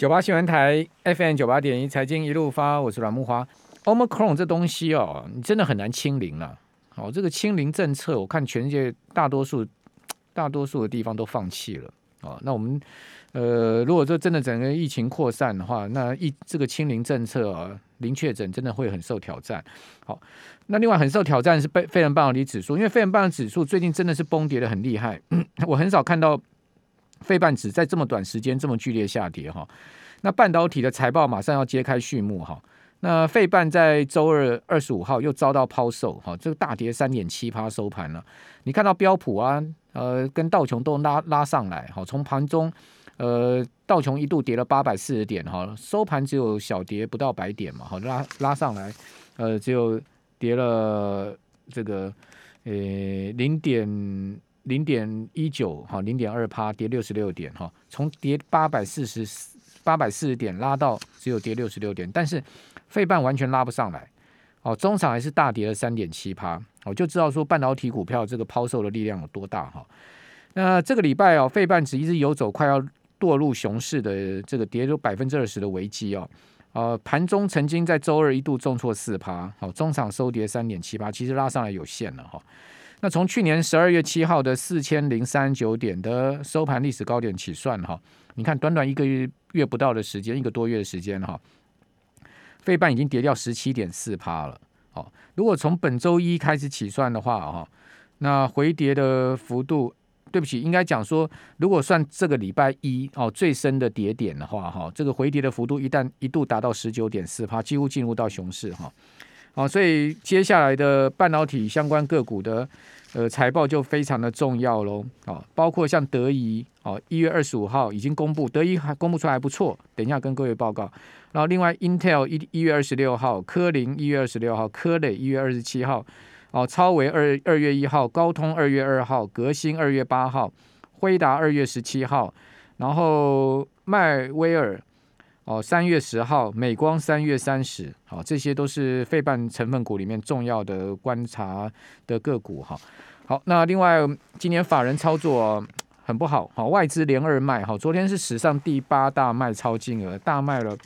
九八新闻台 FM 九八点一财经一路发，我是阮木花。Omicron 这东西哦，你真的很难清零了。哦，这个清零政策，我看全世界大多数大多数的地方都放弃了。哦，那我们呃，如果说真的整个疫情扩散的话，那疫这个清零政策啊，零确诊真的会很受挑战。好，那另外很受挑战是被费城半导体指数，因为费城半导体指数最近真的是崩跌的很厉害，我很少看到。费半指在这么短时间这么剧烈下跌哈，那半导体的财报马上要揭开序幕哈，那费半在周二二十五号又遭到抛售哈，这个大跌三点七趴收盘了。你看到标普啊，呃，跟道琼都拉拉上来哈，从盘中呃道琼一度跌了八百四十点哈，收盘只有小跌不到百点嘛，哈，拉拉上来呃只有跌了这个呃零点。零点一九哈，零点二趴跌六十六点哈，从跌八百四十八百四十点拉到只有跌六十六点，但是费半完全拉不上来哦，中场还是大跌了三点七趴，我就知道说半导体股票这个抛售的力量有多大哈。那这个礼拜哦，费半指一直游走快要堕入熊市的这个跌入百分之二十的危机哦，呃，盘中曾经在周二一度重挫四趴，好，中场收跌三点七趴，其实拉上来有限了哈。那从去年十二月七号的四千零三十九点的收盘历史高点起算哈，你看短短一个月月不到的时间，一个多月的时间哈，费半已经跌掉十七点四趴了。哦，如果从本周一开始起算的话哈，那回跌的幅度，对不起，应该讲说，如果算这个礼拜一哦最深的跌点的话哈，这个回跌的幅度一旦一度达到十九点四趴，几乎进入到熊市哈。好，所以接下来的半导体相关个股的呃财报就非常的重要喽。好，包括像德仪，哦，一月二十五号已经公布，德仪还公布出来还不错，等一下跟各位报告。然后另外，Intel 一一月二十六号，科林一月二十六号，科磊一月二十七号，哦，超微二二月一号，高通二月二号，革新二月八号，辉达二月十七号，然后迈威尔。哦，三月十号，美光三月三十，好，这些都是费半成分股里面重要的观察的个股哈。好，那另外今年法人操作很不好，好，外资连二卖，好，昨天是史上第八大卖超金额，大卖了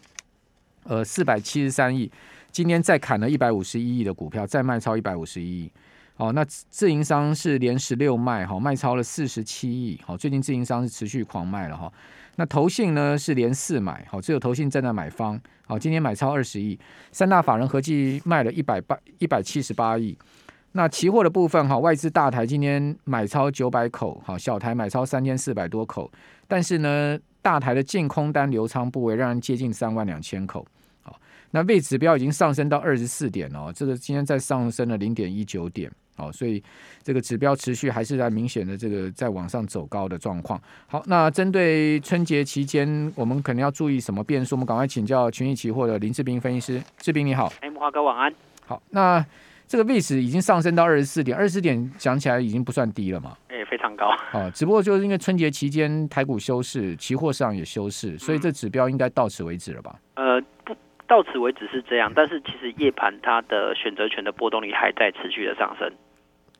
呃四百七十三亿，今天再砍了一百五十一亿的股票，再卖超一百五十一亿。好，那自营商是连十六卖，好，卖超了四十七亿，好，最近自营商是持续狂卖了哈。那投信呢是连四买，好，只有投信站在买方，好，今天买超二十亿，三大法人合计卖了一百八一百七十八亿。那期货的部分，哈，外资大台今天买超九百口，好，小台买超三千四百多口，但是呢，大台的净空单留仓部位让人接近三万两千口，好，那位指标已经上升到二十四点哦，这个今天再上升了零点一九点。好，所以这个指标持续还是在明显的这个在往上走高的状况。好，那针对春节期间，我们可能要注意什么变数？我们赶快请教群益期货的林志斌分析师。志斌你好，哎，木华哥晚安。好，那这个位置已经上升到二十四点，二十四点讲起来已经不算低了嘛？哎，非常高。啊，只不过就是因为春节期间台股休市，期货市场也休市，所以这指标应该到此为止了吧？呃，不。到此为止是这样，但是其实夜盘它的选择权的波动率还在持续的上升。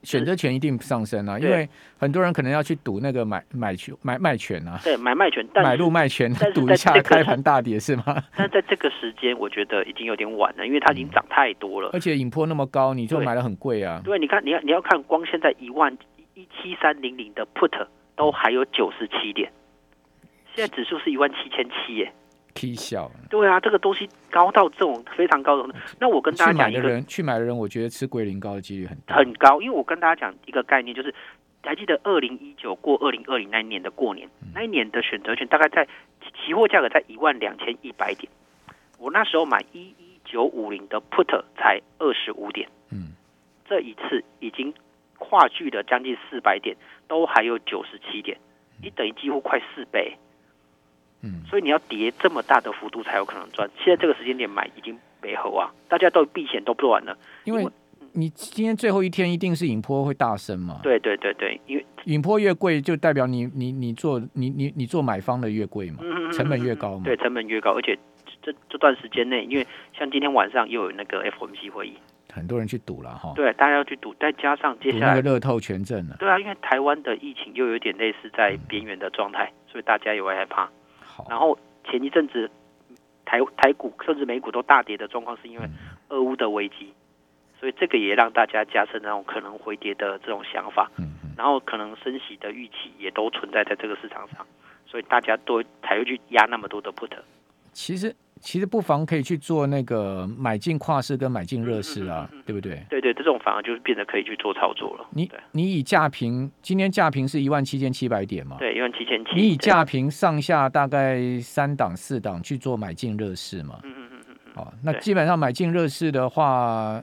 选择权一定上升啊，因为很多人可能要去赌那个买买权买卖权啊。对，买卖权，买入卖权，赌一下开盘大跌是吗？但在这个时间，我觉得已经有点晚了，因为它已经涨太多了，而且引波那么高，你就买的很贵啊。对，你看，你要你要看，光现在一万一七三零零的 put 都还有九十七点，现在指数是一万七千七耶。K 笑，对啊，这个东西高到这种非常高的，那我跟大家讲一个，去买的人，去买的人，我觉得吃归零高的几率很大，很高，因为我跟大家讲一个概念，就是还记得二零一九过二零二零那一年的过年，那一年的选择权大概在期货价格在一万两千一百点，我那时候买一一九五零的 put 才二十五点，嗯，这一次已经跨距了将近四百点，都还有九十七点，你等于几乎快四倍。嗯，所以你要跌这么大的幅度才有可能赚。现在这个时间点买已经没合啊，大家都避险都做完了。因为你今天最后一天一定是引坡会大升嘛。对对对对，因为引坡越贵，就代表你你你做你你你做买方的越贵嘛，成本越高嘛。对，成本越高，而且这这段时间内，因为像今天晚上又有那个 FOMC 会议，很多人去赌了哈。对，大家要去赌，再加上接下来乐透权证了。对啊，因为台湾的疫情又有点类似在边缘的状态，嗯，所以大家也会害怕。然后前一阵子台台股甚至美股都大跌的状况，是因为俄乌的危机，所以这个也让大家加深那种可能回跌的这种想法。然后可能升息的预期也都存在在这个市场上，所以大家都才会去压那么多的 put。其实。其实不妨可以去做那个买进跨市跟买进热市啊，嗯嗯嗯、对不对？对对，这种反而就是变得可以去做操作了。你你以价平，今天价平是一万七千七百点嘛？对，一万七千七。你以价平上下大概三档四档去做买进热市嘛？嗯嗯嗯嗯嗯。哦，那基本上买进热市的话，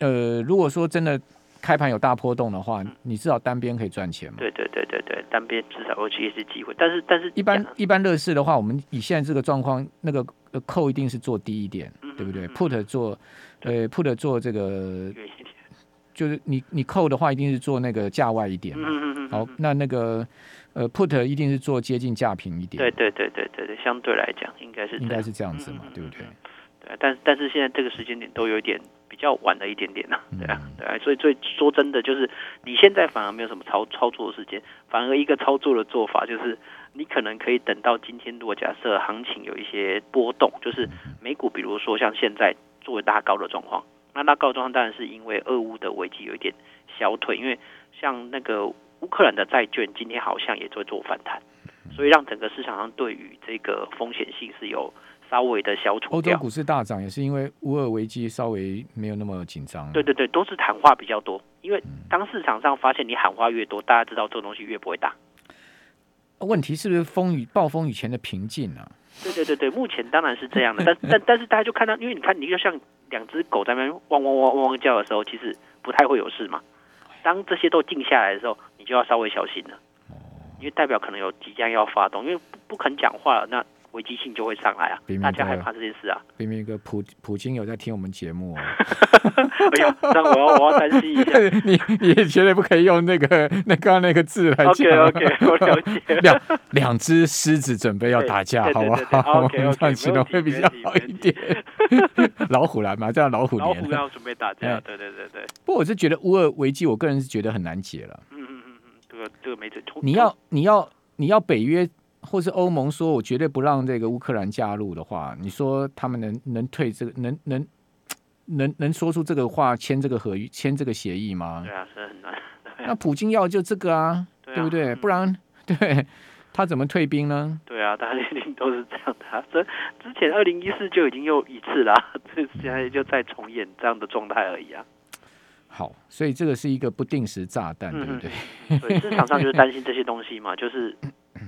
呃，如果说真的。开盘有大波动的话，你至少单边可以赚钱嘛？对对对对对，单边至少会其实是机会。但是但是，一般一般乐视的话，我们以现在这个状况，那个扣一定是做低一点，嗯、对不对？Put 做呃 Put 做这个，就是你你扣的话，一定是做那个价外一点嘛。嗯嗯好，那那个呃 Put 一定是做接近价平一点。对对对对对对，相对来讲应该是应该是这样子嘛，嗯、对不对？对，但但是现在这个时间点都有一点。比较晚了一点点呢、啊，对啊，对啊，所以所以说真的就是你现在反而没有什么操操作的时间，反而一个操作的做法就是你可能可以等到今天，如果假设行情有一些波动，就是美股比如说像现在作为拉高的状况，那拉高的状况当然是因为俄乌的危机有一点消退，因为像那个乌克兰的债券今天好像也在做反弹，所以让整个市场上对于这个风险性是有。稍微的消除。欧洲股市大涨也是因为乌俄危机稍微没有那么紧张。对对对，都是喊话比较多。因为当市场上发现你喊话越多，大家知道这个东西越不会大。问题是不是风雨暴风雨前的平静啊？对对对对，目前当然是这样的。但但但是大家就看到，因为你看，你就像两只狗在那边汪汪汪汪叫的时候，其实不太会有事嘛。当这些都静下来的时候，你就要稍微小心了，因为代表可能有即将要发动，因为不不肯讲话了那。危机性就会上来啊！大家害怕这件事啊！明明哥普普京有在听我们节目哦。哎呀，那我要我要担心一下。你你绝对不可以用那个 那刚刚那个字来讲。OK OK，我了解。两两只狮子准备要打架，好不好？OK OK，这样形容会比较好一点。老虎来嘛，这样老虎年。老虎要准备打架，对对对对。不过我是觉得乌尔危机，我个人是觉得很难解了。嗯嗯嗯嗯，这个这个没准。你要你要你要北约。或是欧盟说，我绝对不让这个乌克兰加入的话，你说他们能能退这个，能能能能说出这个话，签这个合约，签这个协议吗？对啊，是很难。那普京要就这个啊，对，啊对不对？不然，对他怎么退兵呢？对啊，大家一定都是这样的啊。这之前二零一四就已经又一次啦，这现在就再重演这样的状态而已啊。好，所以这个是一个不定时炸弹，对不对？所以市场上就是担心这些东西嘛，就是。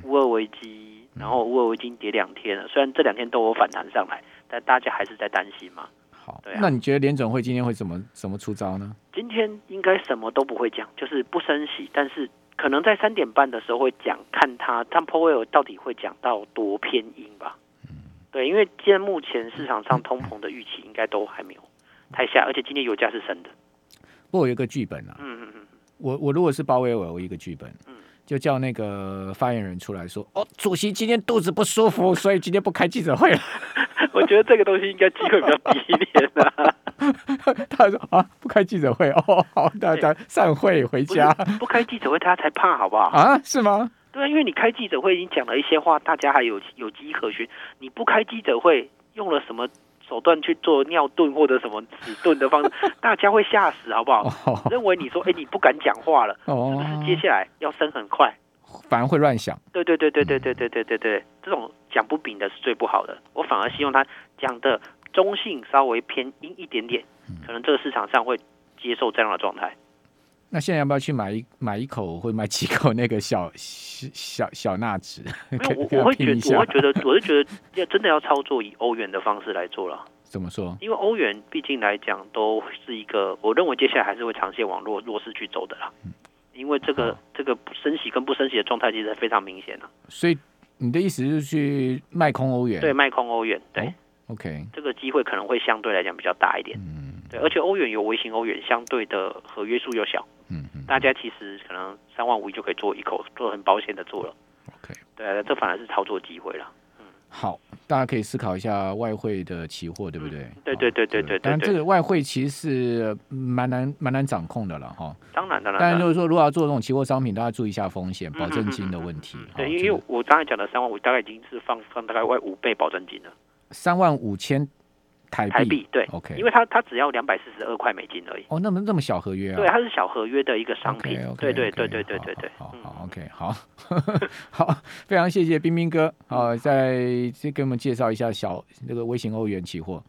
乌俄危机，然后乌俄危机跌两天了，虽然这两天都有反弹上来，但大家还是在担心嘛。好，对啊，那你觉得联准会今天会怎么怎么出招呢？今天应该什么都不会讲，就是不升息，但是可能在三点半的时候会讲，看他他 Powell 到底会讲到多偏鹰吧。嗯，对，因为现在目前市场上通膨的预期应该都还没有太下，而且今天油价是升的。不过有一个剧本啊，嗯嗯嗯，我我如果是鲍威尔，我一个剧本，嗯。就叫那个发言人出来说：“哦，主席今天肚子不舒服，所以今天不开记者会了。”我觉得这个东西应该机会比较低一点啊。他说：“啊，不开记者会哦，好，大家散会回家。不”不开记者会，他才怕好不好？啊，是吗？对啊，因为你开记者会已经讲了一些话，大家还有有迹可循。你不开记者会，用了什么？手段去做尿遁或者什么止遁的方式，大家会吓死，好不好？认为你说，哎，你不敢讲话了，是不是接下来要升很快？反而会乱想。对对对对对对对对对对，这种讲不平的是最不好的。我反而希望他讲的中性，稍微偏阴一点点，可能这个市场上会接受这样的状态。那现在要不要去买一买一口或买几口那个小小小纳指？没有，我我会觉得，我会觉得，我是觉得要真的要操作以欧元的方式来做了。怎么说？因为欧元毕竟来讲都是一个，我认为接下来还是会长线往弱弱势去走的啦。因为这个这个升息跟不升息的状态其实非常明显了。所以你的意思是去卖空欧元？对，卖空欧元。对，OK，这个机会可能会相对来讲比较大一点。嗯，对，而且欧元有微型欧元，相对的合约数又小。嗯嗯，大家其实可能三万五亿就可以做一口，做很保险的做了。OK，对，这反而是操作机会了。好，大家可以思考一下外汇的期货，对不对？对对对对对。但这个外汇其实是蛮难蛮难掌控的了哈。当然当然。但就是说，如果要做这种期货商品，大家注意一下风险，保证金的问题。对，因为我刚才讲的三万五，大概已经是放放大概外五倍保证金了。三万五千。台币，台币对，OK，因为它它只要两百四十二块美金而已。哦，那么那么小合约啊？对，它是小合约的一个商品。Okay, okay, 对对对对对对对。好好，OK，好，好，非常谢谢冰冰哥，好，再再给我们介绍一下小那个微型欧元期货。